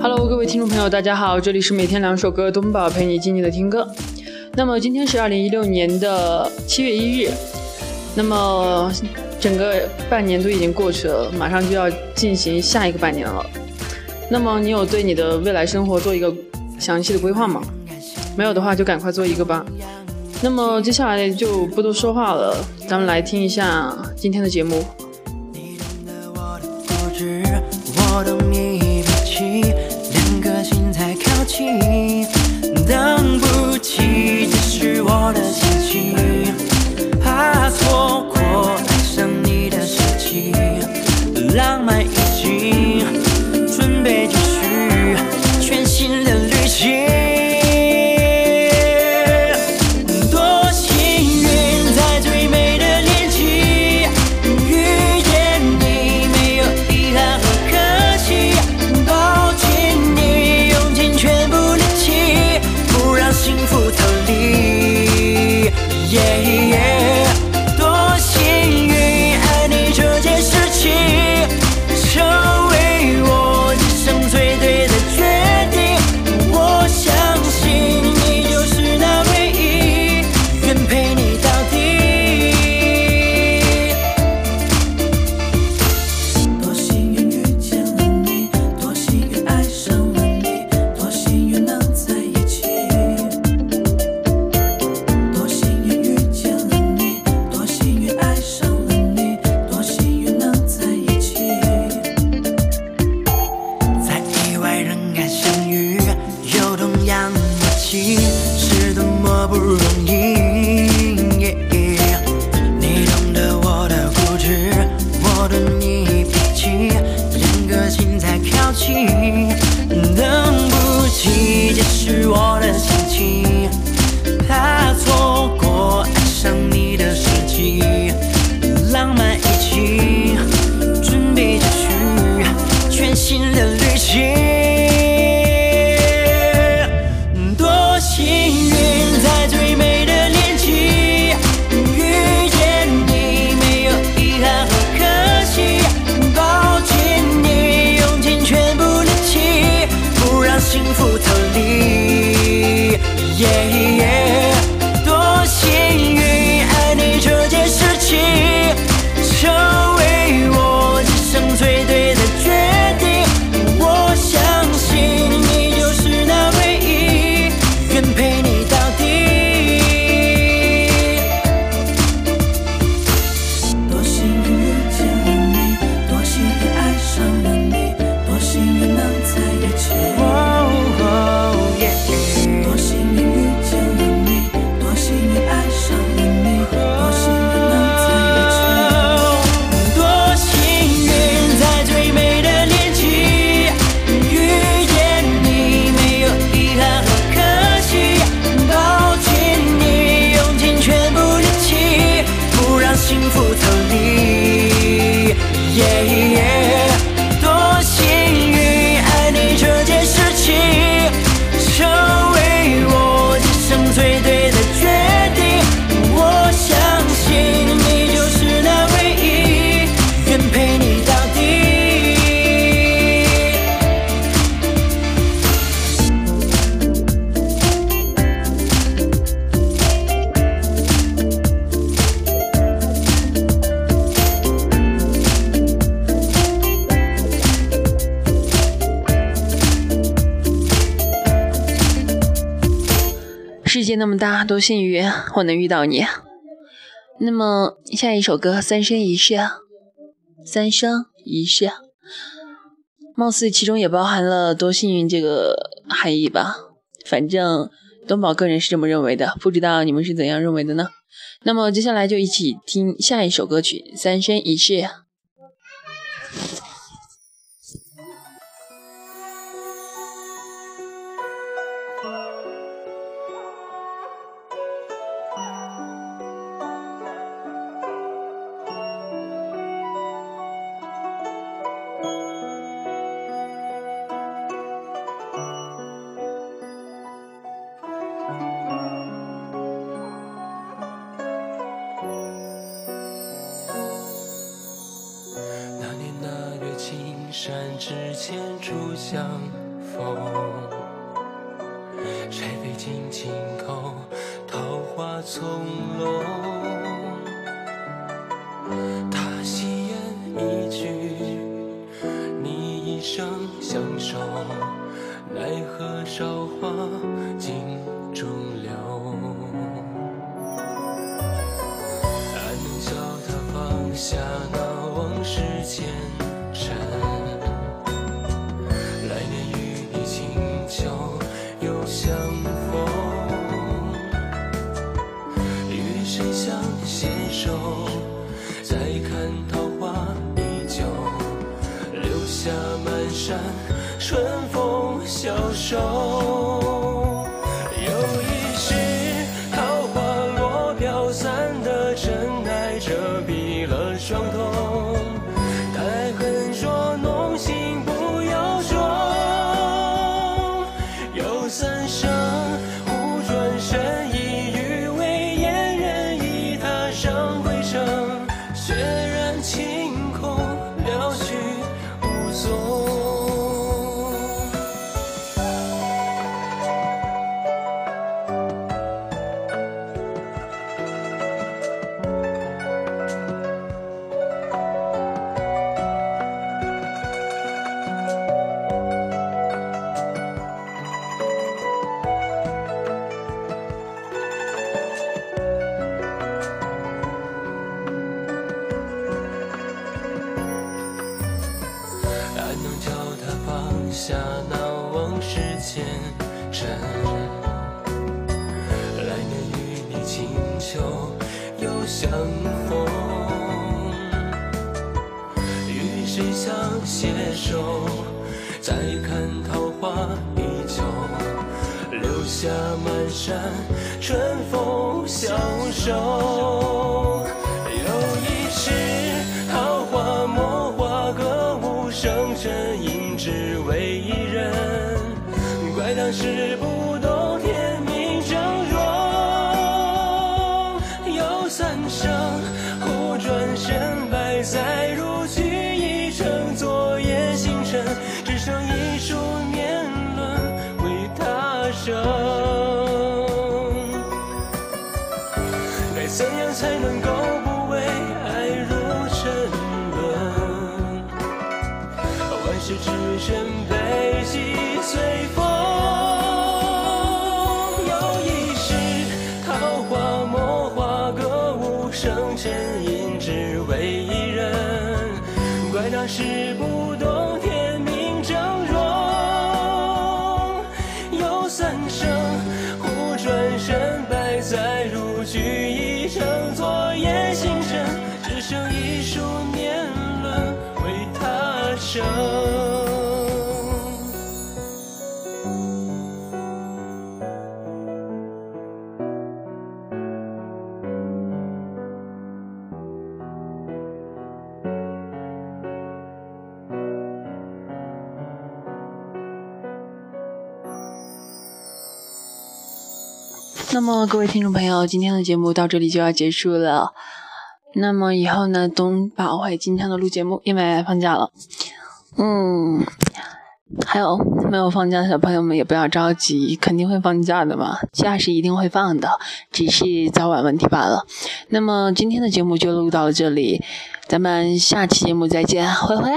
Hello，各位听众朋友，大家好，这里是每天两首歌，东宝陪你静静的听歌。那么今天是二零一六年的七月一日，那么整个半年都已经过去了，马上就要进行下一个半年了。那么你有对你的未来生活做一个详细的规划吗？没有的话就赶快做一个吧。那么接下来就不多说话了，咱们来听一下今天的节目。才 yeah, yeah. 的你脾气，两颗心在靠近，等不及解释我的心情，怕错过爱上你的时机，浪漫一起准备继续，全新的。界那么大，多幸运我能遇到你。那么下一首歌《三生一世》，三生一世，貌似其中也包含了多幸运这个含义吧。反正东宝个人是这么认为的，不知道你们是怎样认为的呢？那么接下来就一起听下一首歌曲《三生一世》。相逢柴扉静静扣桃花从楼谁想携手？再看桃花依旧，留下满山春风消瘦。有一世，桃花落飘散的尘埃遮蔽了双瞳，下那往事前尘？来年与你清秋又相逢，与谁相携手？再看桃花依旧，留下满山春风消瘦。是不懂天命峥嵘。有三生，忽转身，百载如炬，已成昨夜星辰，只剩一束年轮为他生。该怎样才能够歌舞升尘，应只为一人。怪当时不那么各位听众朋友，今天的节目到这里就要结束了。那么以后呢，东宝会经常的录节目，因为放假了。嗯，还有没有放假的小朋友们也不要着急，肯定会放假的嘛，假是一定会放的，只是早晚问题罢了。那么今天的节目就录到了这里，咱们下期节目再见，灰灰。